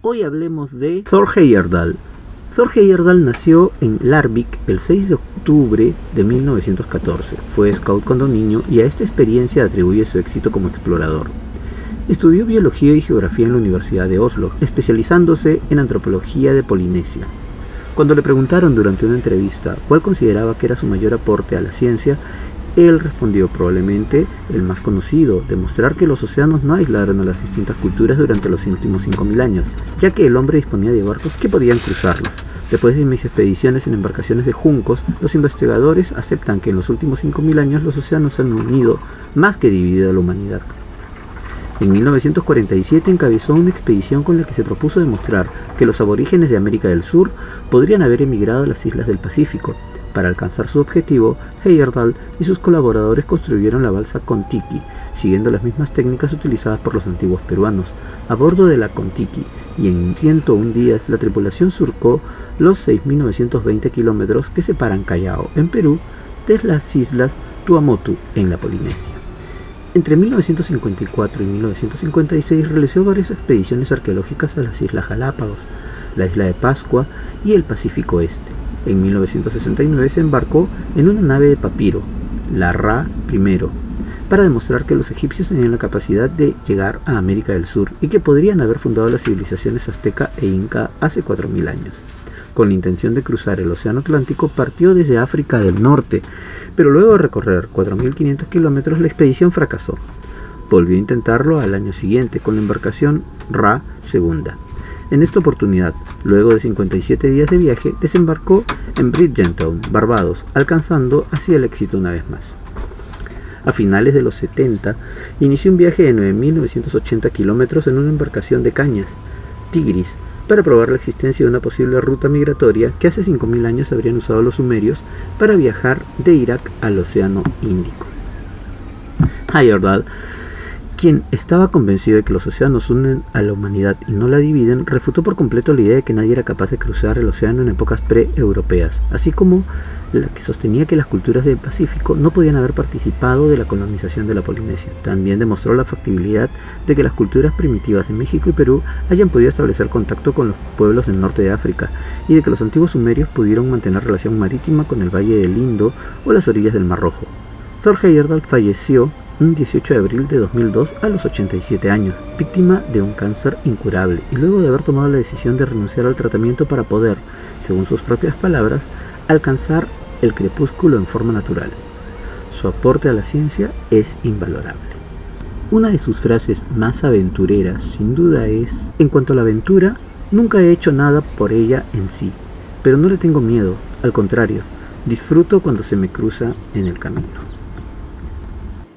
Hoy hablemos de Thor Heyerdahl. Thor Heyerdahl nació en Larvik el 6 de octubre de 1914. Fue scout cuando niño y a esta experiencia atribuye su éxito como explorador. Estudió biología y geografía en la Universidad de Oslo, especializándose en antropología de Polinesia. Cuando le preguntaron durante una entrevista cuál consideraba que era su mayor aporte a la ciencia, él respondió probablemente el más conocido, demostrar que los océanos no aislaron a las distintas culturas durante los últimos 5.000 años, ya que el hombre disponía de barcos que podían cruzarlos. Después de mis expediciones en embarcaciones de juncos, los investigadores aceptan que en los últimos 5.000 años los océanos han unido más que dividido a la humanidad. En 1947 encabezó una expedición con la que se propuso demostrar que los aborígenes de América del Sur podrían haber emigrado a las islas del Pacífico, para alcanzar su objetivo, Heyerdahl y sus colaboradores construyeron la balsa Contiki, siguiendo las mismas técnicas utilizadas por los antiguos peruanos. A bordo de la Contiki y en 101 días, la tripulación surcó los 6.920 kilómetros que separan Callao, en Perú, de las islas Tuamotu, en la Polinesia. Entre 1954 y 1956 realizó varias expediciones arqueológicas a las Islas Galápagos, la isla de Pascua y el Pacífico Este. En 1969 se embarcó en una nave de papiro, la Ra I, para demostrar que los egipcios tenían la capacidad de llegar a América del Sur y que podrían haber fundado las civilizaciones azteca e inca hace 4.000 años. Con la intención de cruzar el Océano Atlántico, partió desde África del Norte, pero luego de recorrer 4.500 kilómetros la expedición fracasó. Volvió a intentarlo al año siguiente con la embarcación Ra II. En esta oportunidad, luego de 57 días de viaje, desembarcó en Bridgetown, Barbados, alcanzando así el éxito una vez más. A finales de los 70, inició un viaje de 9.980 kilómetros en una embarcación de cañas, Tigris, para probar la existencia de una posible ruta migratoria que hace 5.000 años habrían usado los sumerios para viajar de Irak al Océano Índico. Quien estaba convencido de que los océanos unen a la humanidad y no la dividen, refutó por completo la idea de que nadie era capaz de cruzar el océano en épocas pre-europeas, así como la que sostenía que las culturas del Pacífico no podían haber participado de la colonización de la Polinesia. También demostró la factibilidad de que las culturas primitivas de México y Perú hayan podido establecer contacto con los pueblos del norte de África y de que los antiguos sumerios pudieron mantener relación marítima con el Valle del Indo o las orillas del Mar Rojo. Thor Heyerdahl falleció un 18 de abril de 2002 a los 87 años, víctima de un cáncer incurable y luego de haber tomado la decisión de renunciar al tratamiento para poder, según sus propias palabras, alcanzar el crepúsculo en forma natural. Su aporte a la ciencia es invalorable. Una de sus frases más aventureras, sin duda, es, en cuanto a la aventura, nunca he hecho nada por ella en sí, pero no le tengo miedo, al contrario, disfruto cuando se me cruza en el camino.